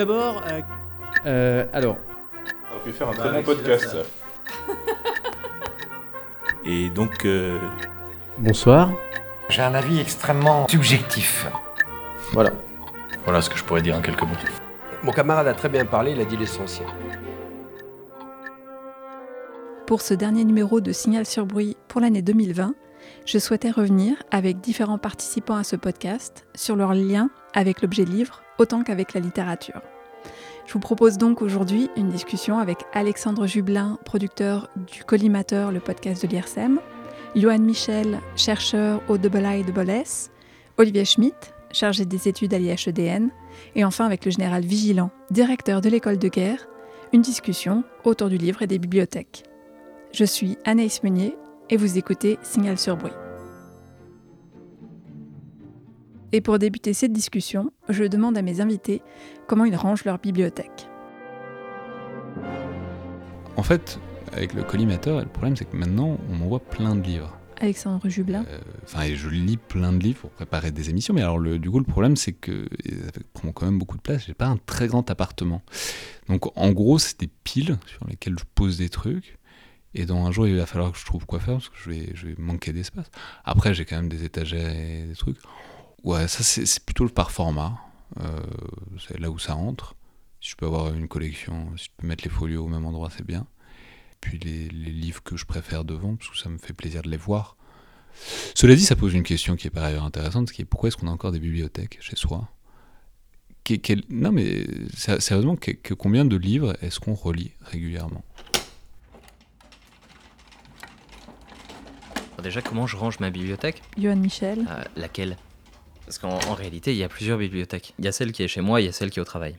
d'abord. euh, Euh, alors, On aurait pu faire un très bon podcast. Et donc, euh, bonsoir. J'ai un avis extrêmement subjectif. Voilà. Voilà ce que je pourrais dire en quelques mots. Mon camarade a très bien parlé, il a dit l'essentiel. Pour ce dernier numéro de Signal sur bruit pour l'année 2020, je souhaitais revenir avec différents participants à ce podcast sur leur lien avec l'objet livre autant qu'avec la littérature. Je vous propose donc aujourd'hui une discussion avec Alexandre Jublin, producteur du Collimateur, le podcast de l'IRSEM, Johan Michel, chercheur au IIS, Olivier Schmitt, chargé des études à l'IHEDN, et enfin avec le général Vigilant, directeur de l'école de guerre, une discussion autour du livre et des bibliothèques. Je suis Anaïs Meunier et vous écoutez Signal sur bruit. Et pour débuter cette discussion, je demande à mes invités comment ils rangent leur bibliothèque. En fait, avec le collimateur, le problème c'est que maintenant on m'envoie plein de livres. Alexandre Jublin, Euh, Enfin, et je lis plein de livres pour préparer des émissions, mais alors le, du coup le problème c'est que ça prend quand même beaucoup de place. J'ai pas un très grand appartement, donc en gros c'est des piles sur lesquelles je pose des trucs. Et dans un jour il va falloir que je trouve quoi faire parce que je vais, je vais manquer d'espace. Après j'ai quand même des étagères et des trucs. Ouais, ça c'est c'est plutôt le par format. Euh, c'est là où ça rentre. Si je peux avoir une collection, si je peux mettre les folios au même endroit, c'est bien. Puis les, les livres que je préfère devant, parce que ça me fait plaisir de les voir. Cela dit, ça pose une question qui est par ailleurs intéressante, qui est pourquoi est-ce qu'on a encore des bibliothèques chez soi? Que- Non mais sé- sérieusement, que, combien de livres est-ce qu'on relit régulièrement? Déjà, comment je range ma bibliothèque? Johan Michel, Euh, Laquelle? Parce qu'en en réalité, il y a plusieurs bibliothèques. Il y a celle qui est chez moi, il y a celle qui est au travail.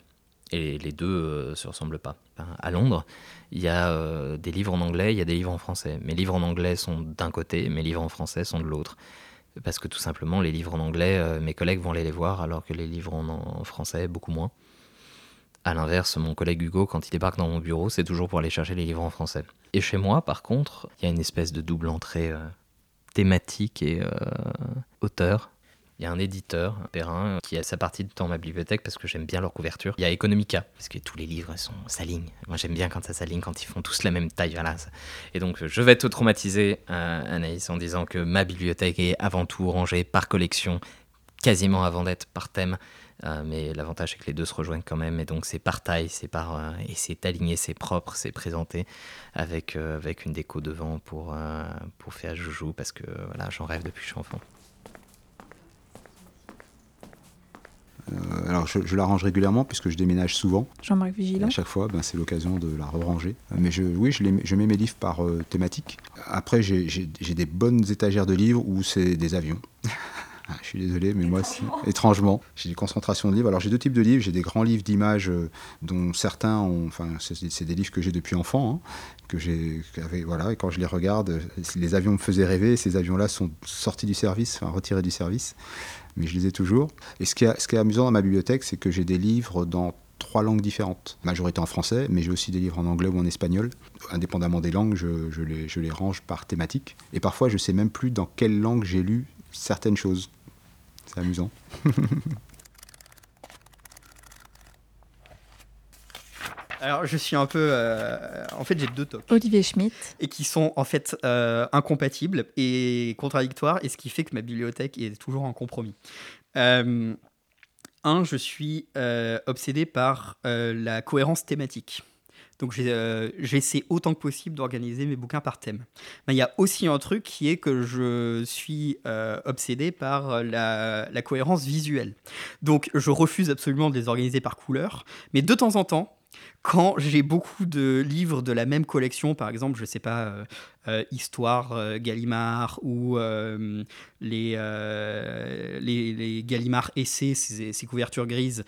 Et les deux euh, se ressemblent pas. À Londres, il y a euh, des livres en anglais, il y a des livres en français. Mes livres en anglais sont d'un côté, mes livres en français sont de l'autre. Parce que tout simplement, les livres en anglais, euh, mes collègues vont aller les voir, alors que les livres en, en français, beaucoup moins. À l'inverse, mon collègue Hugo, quand il débarque dans mon bureau, c'est toujours pour aller chercher les livres en français. Et chez moi, par contre, il y a une espèce de double entrée euh, thématique et auteur. Il y a un éditeur, un Perrin, qui a sa partie dans ma bibliothèque parce que j'aime bien leur couverture. Il y a Economica, parce que tous les livres sont s'alignent. Moi j'aime bien quand ça s'aligne, quand ils font tous la même taille. Voilà. Et donc je vais te traumatiser, euh, Anaïs, en disant que ma bibliothèque est avant tout rangée par collection, quasiment avant d'être par thème. Euh, mais l'avantage c'est que les deux se rejoignent quand même. Et donc c'est par taille, c'est par euh, et c'est aligné, c'est propre, c'est présenté avec avec une déco devant pour pour faire joujou parce que voilà j'en rêve depuis que je suis enfant. Euh, alors je, je la range régulièrement puisque je déménage souvent. Jean-Marc Vigilant, à chaque fois, ben, c'est l'occasion de la ranger. Mais je, oui, je, les mets- je mets mes livres par euh, thématique. Après, j'ai des bonnes étagères de livres où c'est des avions. Ah, je suis désolé, mais moi aussi, étrangement, j'ai des concentrations de livres. Alors j'ai deux types de livres. J'ai des grands livres d'images euh, dont certains ont, enfin, c'est des livres que j'ai depuis enfant, hein, que j'ai, voilà. Et quand je les regarde, euh, les avions me faisaient rêver. Ces avions-là sont sortis du service, enfin retirés du service, mais je les ai toujours. Et ce qui est, ce qui est amusant dans ma bibliothèque, c'est que j'ai des livres dans trois langues différentes. Majorité en français, mais j'ai aussi des livres en anglais ou en espagnol. Indépendamment des langues, je, je les, je les range par thématique. Et parfois, je sais même plus dans quelle langue j'ai lu certaines choses. C'est amusant. Alors, je suis un peu. euh, en fait, j'ai deux tocs. Olivier Schmitt, Et qui sont en fait euh, incompatibles et contradictoires, et ce qui fait que ma bibliothèque est toujours en compromis. Euh, un, je suis euh, obsédé par euh, la cohérence thématique. Donc euh, j'essaie autant que possible d'organiser mes bouquins par thème. Mais il y a aussi un truc qui est que je suis euh, obsédé par la, la cohérence visuelle. Donc je refuse absolument de les organiser par couleur, mais de temps en temps, quand j'ai beaucoup de livres de la même collection, par exemple, je sais pas, euh, euh, Histoire euh, Gallimard ou euh, les, euh, les, Gallimard Essais, ces, couvertures grises,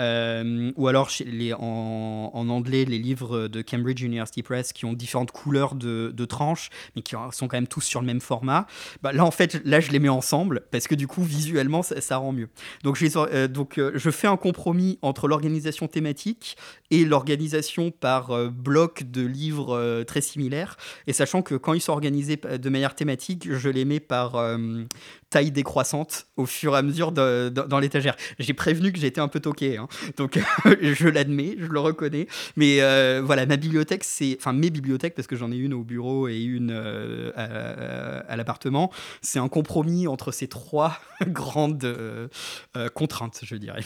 euh, ou alors en, en anglais les livres de Cambridge University Press qui ont différentes couleurs de, de tranches, mais qui sont quand même tous sur le même format. Bah, là, en fait, là, je les mets ensemble parce que du coup, visuellement, ça, ça rend mieux. Donc, je, euh, euh, je fais un compromis entre l'organisation thématique et l'organisation par euh, bloc de livres euh, très similaires. Et sachant que quand ils sont organisés de manière thématique, je les mets par euh, taille décroissante au fur et à mesure dans l'étagère. J'ai prévenu que j'étais un peu toqué. hein. donc je l'admets, je le reconnais. Mais voilà, ma bibliothèque, c'est, enfin mes bibliothèques, parce que j'en ai une au bureau et une à, l'appartement, c'est un compromis entre ces trois grandes contraintes, je dirais.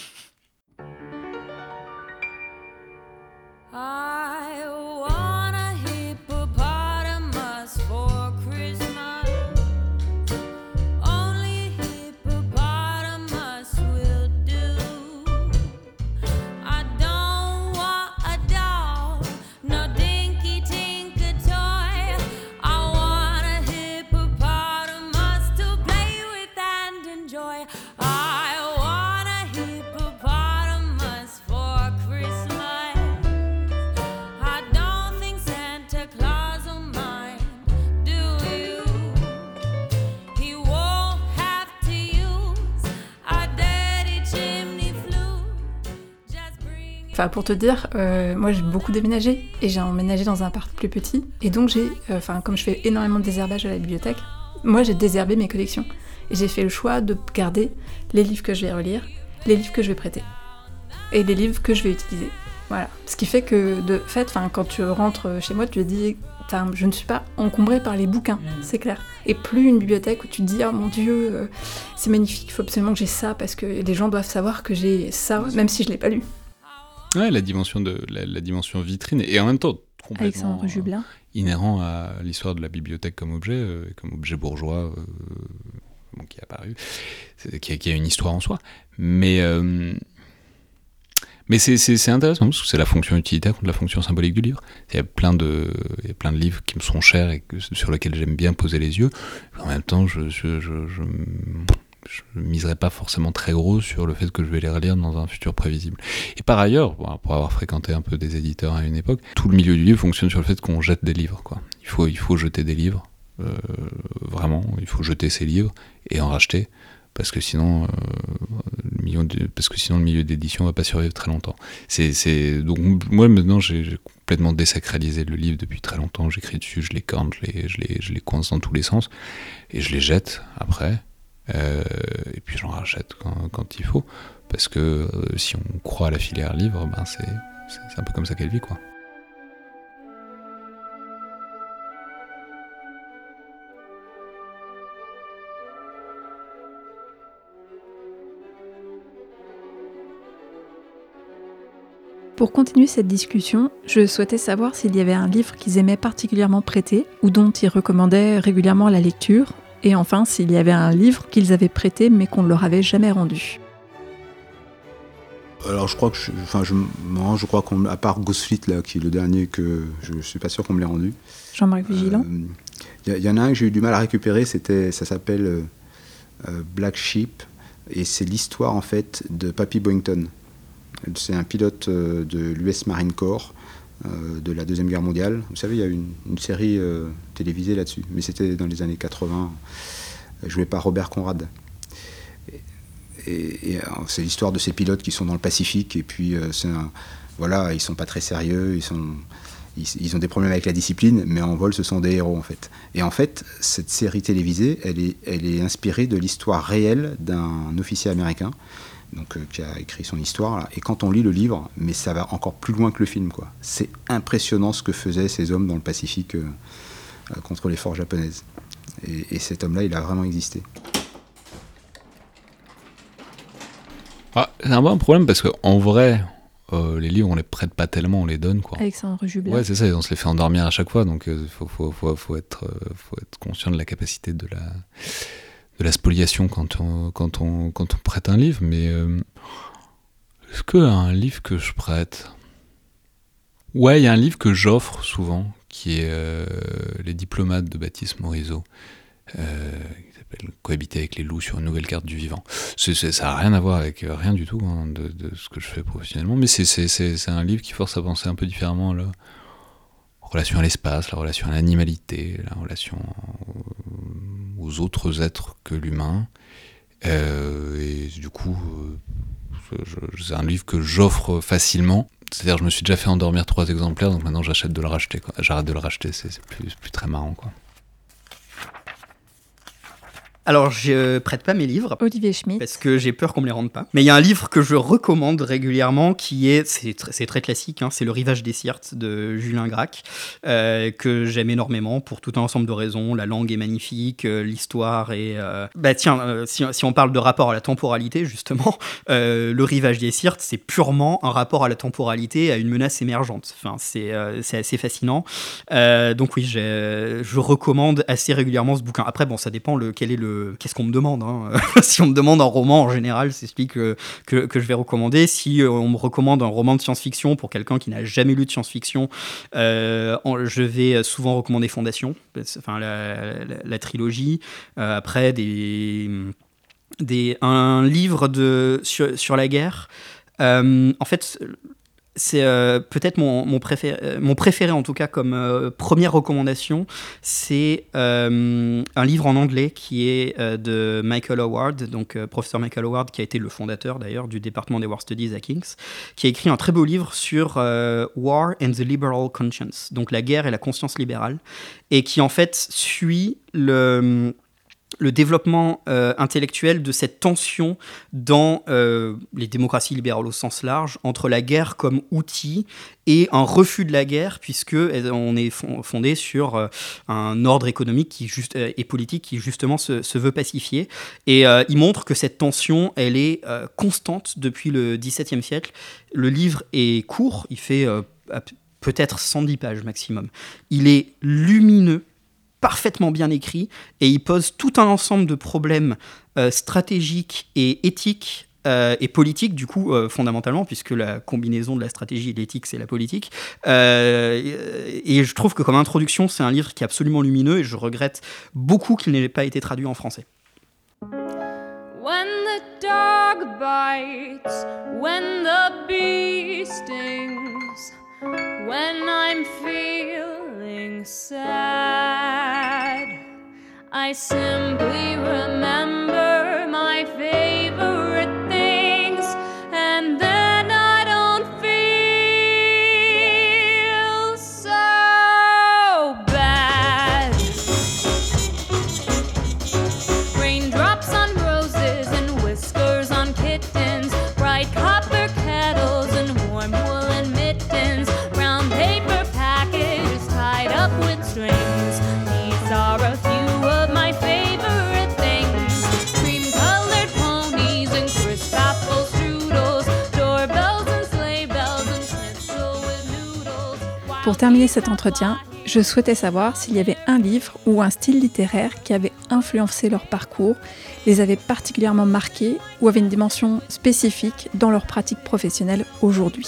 Pour te dire, euh, moi j'ai beaucoup déménagé et j'ai emménagé dans un appart plus petit. Et donc j'ai, euh, enfin comme je fais énormément de désherbage à la bibliothèque, moi j'ai désherbé mes collections. Et j'ai fait le choix de garder les livres que je vais relire, les livres que je vais prêter et les livres que je vais utiliser. Voilà. Ce qui fait que de fait, quand tu rentres chez moi, tu te dis, je ne suis pas encombrée par les bouquins, mm. c'est clair. Et plus une bibliothèque où tu te dis, oh mon dieu, euh, c'est magnifique, il faut absolument que j'ai ça parce que les gens doivent savoir que j'ai ça, même si je l'ai pas lu. Ouais, la dimension, de, la, dimension vitrine, et en même temps complètement inhérent à l'histoire de la bibliothèque comme objet, euh, comme objet bourgeois euh, qui est apparu, qui a, qui a, une histoire en soi. Mais, euh, mais c'est intéressant parce que c'est la fonction utilitaire contre la fonction symbolique du livre. Il y a plein de, il y a plein de livres qui me sont chers et sur lesquels j'aime bien poser les yeux. En même temps, je, je, je, je je miserai pas forcément très gros sur le fait que je vais les relire dans un futur prévisible. Et par ailleurs, pour avoir fréquenté un peu des éditeurs à une époque, tout le milieu du livre fonctionne sur le fait qu'on jette des livres. Quoi. Il, faut, il faut jeter des livres, euh, vraiment, il faut jeter ces livres et en racheter, parce que sinon, euh, le, milieu parce que sinon le milieu d'édition va pas survivre très longtemps. C'est, donc moi maintenant j'ai complètement désacralisé le livre depuis très longtemps, j'écris dessus, je je les, je, les, je les coince dans tous les sens, et je les jette après. Euh, et puis j'en rachète quand, il faut, parce que euh, si on croit à la filière livre, ben c'est un peu comme ça qu'elle vit, quoi. Pour continuer cette discussion, je souhaitais savoir s'il y avait un livre qu'ils aimaient particulièrement prêter ou dont ils recommandaient régulièrement la lecture, et enfin s'il y avait un livre qu'ils avaient prêté mais qu'on ne leur avait jamais rendu. Alors je crois que, je, enfin je, non, je crois qu'on, à part Ghostfleet là, qui est le dernier que je, ne suis pas sûr qu'on me l'ait rendu. Jean-Marc Vigilant. Il euh, y, en a un que j'ai eu du mal à récupérer, c'était, ça s'appelle euh, euh, Black Sheep et c'est l'histoire en fait de Papy Boynton. C'est un pilote de l'US Marine Corps euh, de la Deuxième Guerre mondiale. Vous savez, il y a une, une série euh, télévisée là-dessus, mais c'était dans les années 80, joué par Robert Conrad. C'est l'histoire de ces pilotes qui sont dans le Pacifique, et puis euh, voilà, ils sont pas très sérieux, ils ont des problèmes avec la discipline, mais en vol, ce sont des héros en fait. Et en fait, cette série télévisée, elle est inspirée de l'histoire réelle d'un officier américain donc, euh, qui a écrit son histoire. Et quand on lit le livre, mais ça va encore plus loin que le film. quoi. C'est impressionnant ce que faisaient ces hommes dans le Pacifique euh, euh, contre les forts japonaises. Et, cet homme-là, il a vraiment existé. Ah, c'est un bon problème parce qu'en vrai, les livres, on les prête pas tellement, on les donne. Quoi. Alexandre Jublin. Ouais, c'est ça, on se les fait endormir à chaque fois, donc il faut, faut, faut, faut, être, faut être conscient de la capacité de la, de la spoliation quand on, quand on, quand on prête un livre, mais euh, est-ce qu'un livre que je prête? Ouais, il y a un livre que j'offre souvent, qui est euh, Les diplomates de Baptiste Morisot, euh, qui s'appelle Cohabiter avec les loups sur une nouvelle carte du vivant. ça n'a rien à voir avec rien du tout hein, de, ce que je fais professionnellement, mais c'est un livre qui force à penser un peu différemment là relation à l'espace, la relation à l'animalité, la relation aux autres êtres que l'humain. Euh, et du coup, euh, c'est un livre que j'offre facilement. C'est-à-dire, je me suis déjà fait endormir trois exemplaires, donc maintenant j'achète de le racheter. J'arrête de le racheter, c'est plus, plus très marrant. Quoi. Alors, je prête pas mes livres. Olivier Schmitt. Parce que j'ai peur qu'on me les rende pas. Mais il y a un livre que je recommande régulièrement qui est, c'est, tr- très classique, hein, c'est Le Rivage des Sirtes de Julien Gracq, euh, que j'aime énormément pour tout un ensemble de raisons. La langue est magnifique, euh, l'histoire est. euh, Bah tiens, si, si on parle de rapport à la temporalité, justement, Le Rivage des Sirtes, c'est purement un rapport à la temporalité, à une menace émergente. Enfin, c'est, assez fascinant. Donc oui, je recommande assez régulièrement ce bouquin. Après, bon, ça dépend le, quel est le, qu'est-ce qu'on me demande. hein. si on me demande un roman, en général, c'est celui que, je vais recommander. Si euh, on me recommande un roman de science-fiction pour quelqu'un qui n'a jamais lu de science-fiction, euh, je vais souvent recommander Fondation, enfin la, trilogie. Euh, après, des, des, un livre de, sur, la guerre. En fait, c'est euh, peut-être mon, mon, préféré, euh, mon préféré en tout cas comme euh, première recommandation, c'est un livre en anglais qui est de Michael Howard, donc professeur Michael Howard qui a été le fondateur d'ailleurs du département des War Studies à King's, qui a écrit un très beau livre sur War and the Liberal Conscience, donc la guerre et la conscience libérale, et qui en fait suit le le développement euh, intellectuel de cette tension dans euh, les démocraties libérales au sens large entre la guerre comme outil et un refus de la guerre puisque on est fondé sur euh, un ordre économique qui euh, et politique qui justement se, se veut pacifier et euh, il montre que cette tension elle est euh, constante depuis le XVIIe siècle. Le livre est court il fait euh, peut-être 110 pages maximum. Il est lumineux parfaitement bien écrit et il pose tout un ensemble de problèmes euh, stratégiques et éthiques euh, et politiques, du coup, euh, fondamentalement, puisque la combinaison de la stratégie et l'éthique, c'est la politique. Et je trouve que comme introduction, c'est un livre qui est absolument lumineux et je regrette beaucoup qu'il n'ait pas été traduit en français. When I'm feeling sad, I simply remember my favorite Pour terminer cet entretien, je souhaitais savoir s'il y avait un livre ou un style littéraire qui avait influencé leur parcours, les avait particulièrement marqués ou avait une dimension spécifique dans leur pratique professionnelle aujourd'hui.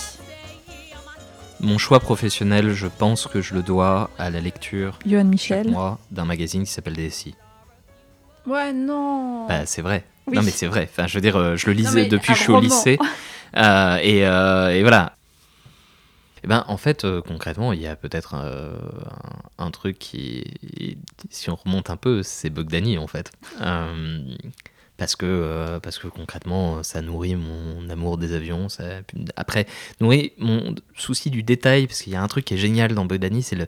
Mon choix professionnel, je pense que je le dois à la lecture Johan Michel. chaque mois d'un magazine qui s'appelle DSI. Ouais, non. Bah, c'est vrai. Oui. Non, mais c'est vrai. Enfin, je veux dire, euh, je le lisais depuis que je suis au lycée. Euh, et, euh, et voilà. Eh ben, en fait, euh, concrètement, il y a peut-être euh, un, truc qui, si on remonte un peu, c'est Bogdani, en fait. Euh, parce que, parce que concrètement, ça nourrit mon amour des avions. Après, nourrit mon souci du détail, parce qu'il y a un truc qui est génial dans Bogdani, c'est le,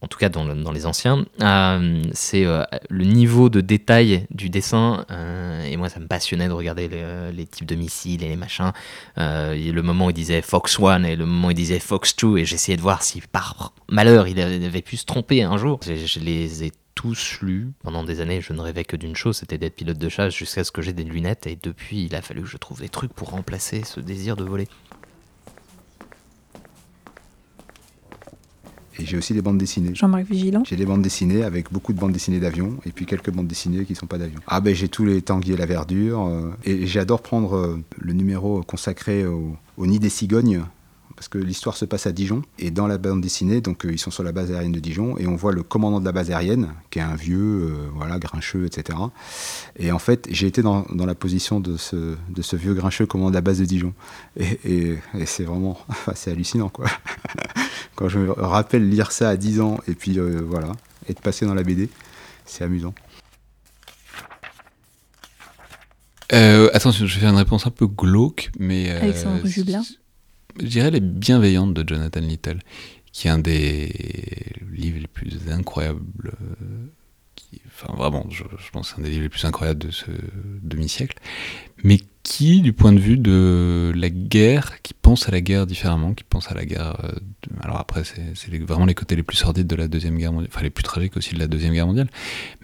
en tout cas dans, le- dans les anciens, euh, c'est euh, le niveau de détail du dessin. euh, et moi, ça me passionnait de regarder les, types de missiles et les machins. Et le moment où il disait Fox 1 et le moment où il disait Fox 2, et j'essayais de voir si par malheur il avait pu se tromper un jour. Je, je les ai tous lus pendant des années. Je ne rêvais que d'une chose, c'était d'être pilote de chasse jusqu'à ce que j'ai des lunettes. Et depuis, il a fallu que je trouve des trucs pour remplacer ce désir de voler. Et j'ai aussi des bandes dessinées. Jean-Marc Vigilant. J'ai des bandes dessinées avec beaucoup de bandes dessinées d'avions et puis quelques bandes dessinées qui ne sont pas d'avions. Ah ben j'ai tous les Tanguy et la Verdure euh, et j'adore prendre euh, le numéro consacré au, au nid des cigognes parce que l'histoire se passe à Dijon et dans la bande dessinée donc euh, ils sont sur la base aérienne de Dijon et on voit le commandant de la base aérienne qui est un vieux euh, voilà grincheux etc. Et en fait j'ai été dans, dans la position de ce, de ce vieux grincheux commandant de la base de Dijon et, et- et c'est vraiment c'est hallucinant quoi. Quand je me rappelle lire ça à 10 ans et puis euh, voilà, être passé dans la BD, c'est amusant. Euh, attention, je vais faire une réponse un peu glauque, mais. euh, Alexandre Jublin. Je dirais Les Bienveillantes de Jonathan Little, qui est un des livres les plus incroyables euh, enfin vraiment, je, je pense c'est un des livres les plus incroyables de ce demi-siècle, mais qui, du point de vue de la guerre, qui pense à la guerre différemment, qui pense à la guerre. euh, alors après, c'est vraiment les côtés les plus sordides de la deuxième guerre mondiale, enfin les plus tragiques aussi de la deuxième guerre mondiale,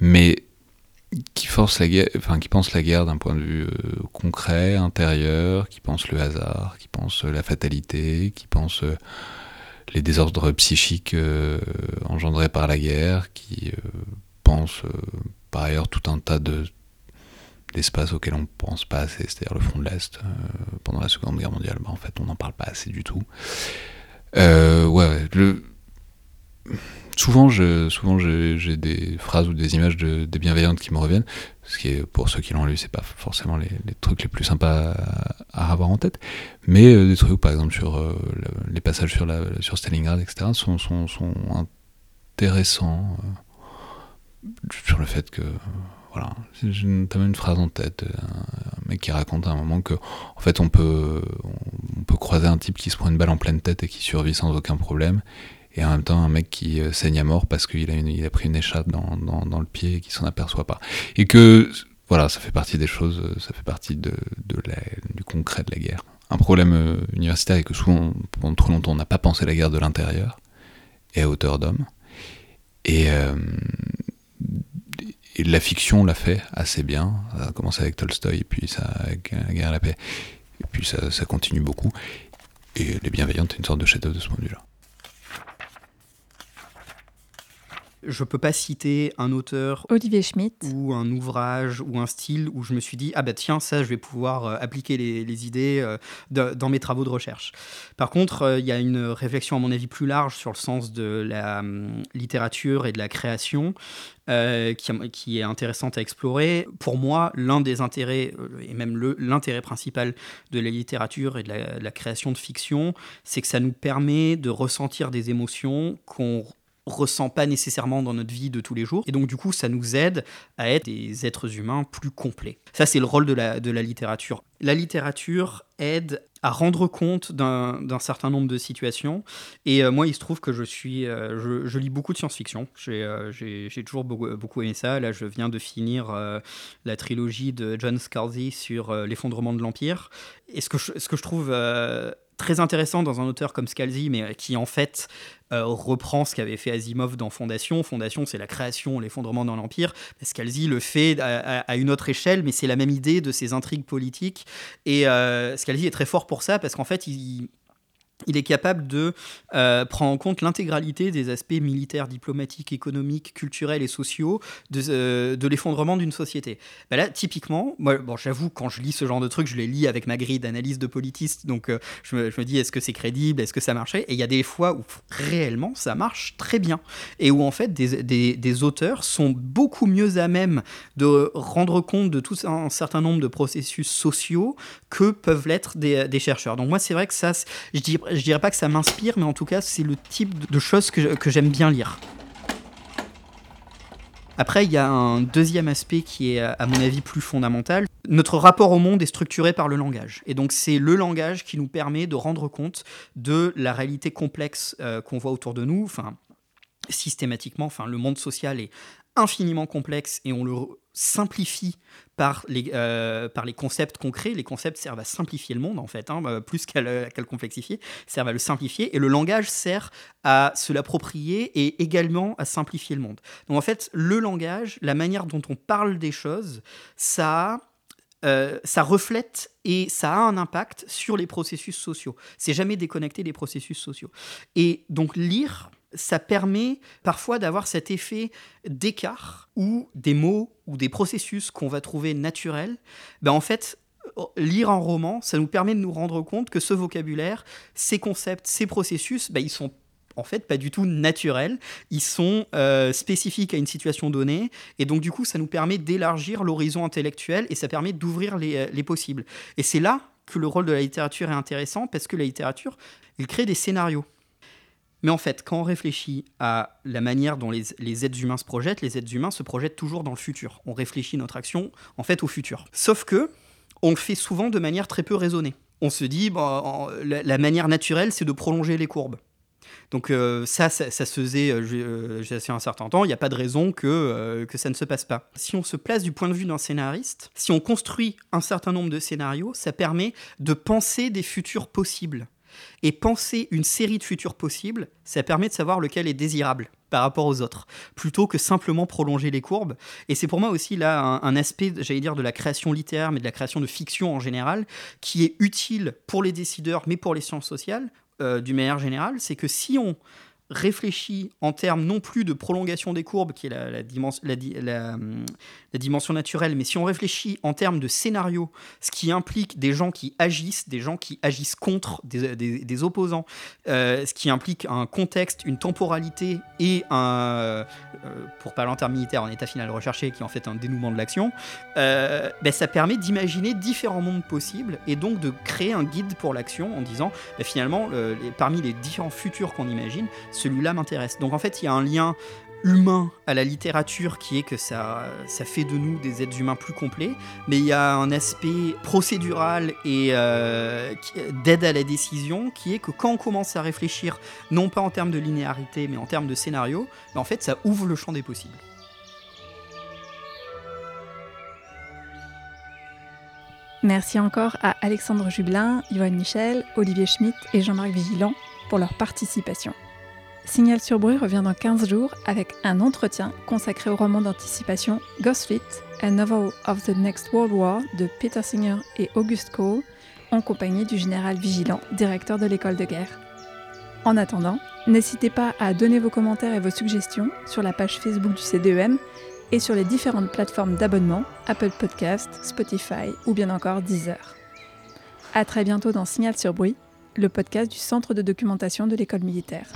mais qui force la guerre, enfin qui pense la guerre d'un point de vue euh, concret, intérieur, qui pense le hasard, qui pense euh, la fatalité, qui pense euh, les désordres psychiques engendrés par la guerre, qui pense par ailleurs tout un tas de d'espaces auxquels on ne pense pas assez, c'est-à-dire le front de l'Est pendant la Seconde Guerre mondiale. Bah, en fait, on n'en parle pas assez du tout. Ouais, le... Souvent, souvent j'ai des phrases ou des images de, des bienveillantes qui me reviennent, ce qui est, pour ceux qui l'ont lu, c'est pas forcément les, trucs les plus sympas à, avoir en tête, mais euh, des trucs, par exemple, sur euh, le- les passages sur, Stalingrad, etc., sont, intéressants euh, sur le fait que, voilà, j'ai notamment une phrase en tête, un mec qui raconte à un moment que, en fait, on peut, on peut croiser un type qui se prend une balle en pleine tête et qui survit sans aucun problème, et en même temps un mec qui euh, saigne à mort parce qu'il a, pris une échappe dans, le pied et qui s'en aperçoit pas. Et que, voilà, ça fait partie des choses, euh, ça fait partie du concret de la guerre. Un problème euh, universitaire est que souvent, pendant trop longtemps, on n'a pas pensé la guerre de l'intérieur et à hauteur d'homme. Et, la fiction l'a fait assez bien. Ça a commencé avec Tolstoï, et puis ça, avec La guerre et la paix. Et puis ça, ça continue beaucoup. Et Les Bienveillantes est une sorte de chef-d'œuvre de ce point de vue-là. Je peux pas citer un auteur Olivier Schmitt. ou un ouvrage ou un style où je me suis dit ah bah tiens ça je vais pouvoir euh, appliquer les, les idées euh, de- dans mes travaux de recherche. Par contre euh, il y a une réflexion à mon avis plus large sur le sens de la hum, littérature et de la création euh, qui, qui est intéressante à explorer. Pour moi l'un des intérêts et même l'intérêt principal de la littérature et de la, de la création de fiction c'est que ça nous permet de ressentir des émotions qu'on ressent pas nécessairement dans notre vie de tous les jours. Et donc, du coup, ça nous aide à être des êtres humains plus complets. Ça, c'est le rôle de la, de la littérature. La littérature aide à rendre compte d'un certain nombre de situations. Et euh, moi, il se trouve que je suis, euh, je, je lis beaucoup de science-fiction. J'ai euh, toujours beaucoup, beaucoup aimé ça. Là, je viens de finir euh, la trilogie de John Scalzi sur l'effondrement de l'Empire. Et ce que je, ce que je trouve très intéressant dans un auteur comme Scalzi, mais qui en fait euh, reprend ce qu'avait fait Asimov dans Fondation. Fondation, c'est la création, l'effondrement dans l'Empire. Scalzi le fait à, une autre échelle, mais c'est la même idée de ces intrigues politiques. Et euh, Scalzi est très fort pour ça, parce qu'en fait, il, il est capable de euh, prendre en compte l'intégralité des aspects militaires, diplomatiques, économiques, culturels et sociaux de, euh, l'effondrement d'une société. Ben là, typiquement, moi, bon, j'avoue, quand je lis ce genre de trucs, je les lis avec ma grille d'analyse de politiste, donc euh, je, me, dis, est-ce que c'est crédible, est-ce que ça marchait? Et il y a des fois où réellement ça marche très bien, et où en fait des, des- des auteurs sont beaucoup mieux à même de rendre compte de tout un certain nombre de processus sociaux que peuvent l'être des, des chercheurs. Donc moi, c'est vrai que ça, je dirais, je dirais pas que ça m'inspire, mais en tout cas, c'est le type de- choses que, que j'aime bien lire. Après, il y a un deuxième aspect qui est, à mon avis, plus fondamental. Notre rapport au monde est structuré par le langage. Et donc, c'est le langage qui nous permet de rendre compte de la réalité complexe euh, qu'on voit autour de nous. Enfin, systématiquement, enfin, le monde social est infiniment complexe et on le simplifie par les, euh, par les concepts crée. Les concepts servent à simplifier le monde, en fait, hein, euh, plus qu'à le, complexifier, servent à le simplifier. Et le langage sert à se l'approprier et également à simplifier le monde. Donc, en fait, le langage, la manière dont on parle des choses, ça euh, ça reflète et ça a un impact sur les processus sociaux. C'est jamais déconnecté des processus sociaux. Et donc lire, ça permet parfois d'avoir cet effet d'écart où des mots ou des processus qu'on va trouver naturels, ben en fait, lire un roman, ça nous permet de nous rendre compte que ce vocabulaire, ces concepts, ces processus, ben ils sont en fait pas du tout naturels, ils sont euh, spécifiques à une situation donnée, et donc du coup ça nous permet d'élargir l'horizon intellectuel et ça permet d'ouvrir les, euh, les possibles. Et c'est là que le rôle de la littérature est intéressant, parce que la littérature, il crée des scénarios. Mais en fait, quand on réfléchit à la manière dont les, êtres humains se projettent, les êtres humains se projettent toujours dans le futur. On réfléchit notre action en fait au futur. Sauf que on le fait souvent de manière très peu raisonnée. On se dit, en- la, manière naturelle, c'est de prolonger les courbes. Donc euh, ça, ça, se faisait euh, euh, jusqu'à un certain temps. Il n'y a pas de raison que, que ça ne se passe pas. Si on se place du point de vue d'un scénariste, si on construit un certain nombre de scénarios, ça permet de penser des futurs possibles. Et penser une série de futurs possibles, ça permet de savoir lequel est désirable par rapport aux autres, plutôt que simplement prolonger les courbes. Et c'est pour moi aussi là un, aspect, j'allais dire, de la création littéraire, mais de la création de fiction en général, qui est utile pour les décideurs, mais pour les sciences sociales, euh, du manière générale, c'est que si on réfléchit en termes non plus de prolongation des courbes, qui est la, la, dimension naturelle, mais si on réfléchit en termes de scénario, ce qui implique des gens qui agissent, des gens qui agissent contre des, opposants, euh, ce qui implique un contexte, une temporalité et un, euh, pour parler en termes militaires, un état final recherché, qui est en fait un dénouement de l'action, euh, ben ça permet d'imaginer différents mondes possibles et donc de créer un guide pour l'action en disant ben finalement, parmi les différents futurs qu'on imagine, celui-là m'intéresse. Donc en fait, il y a un lien humain à la littérature qui est que ça, fait de nous des êtres humains plus complets, mais il y a un aspect procédural et euh, d'aide à la décision qui est que quand on commence à réfléchir, non pas en termes de linéarité, mais en termes de scénario, ben en fait ça ouvre le champ des possibles. Merci encore à Alexandre Jublin, Yvonne Michel, Olivier Schmitt et Jean-Marc Vigilant pour leur participation. Signal sur bruit revient dans 15 jours avec un entretien consacré au roman d'anticipation Ghostfleet, A Novel of the Next World War de Peter Singer et Auguste Cole, en compagnie du général Vigilant, directeur de l'école de guerre. En attendant, n'hésitez pas à donner vos commentaires et vos suggestions sur la page Facebook du CDEM et sur les différentes plateformes d'abonnement Apple Podcast, Spotify ou bien encore Deezer. À très bientôt dans Signal sur bruit, le podcast du Centre de documentation de l'école militaire.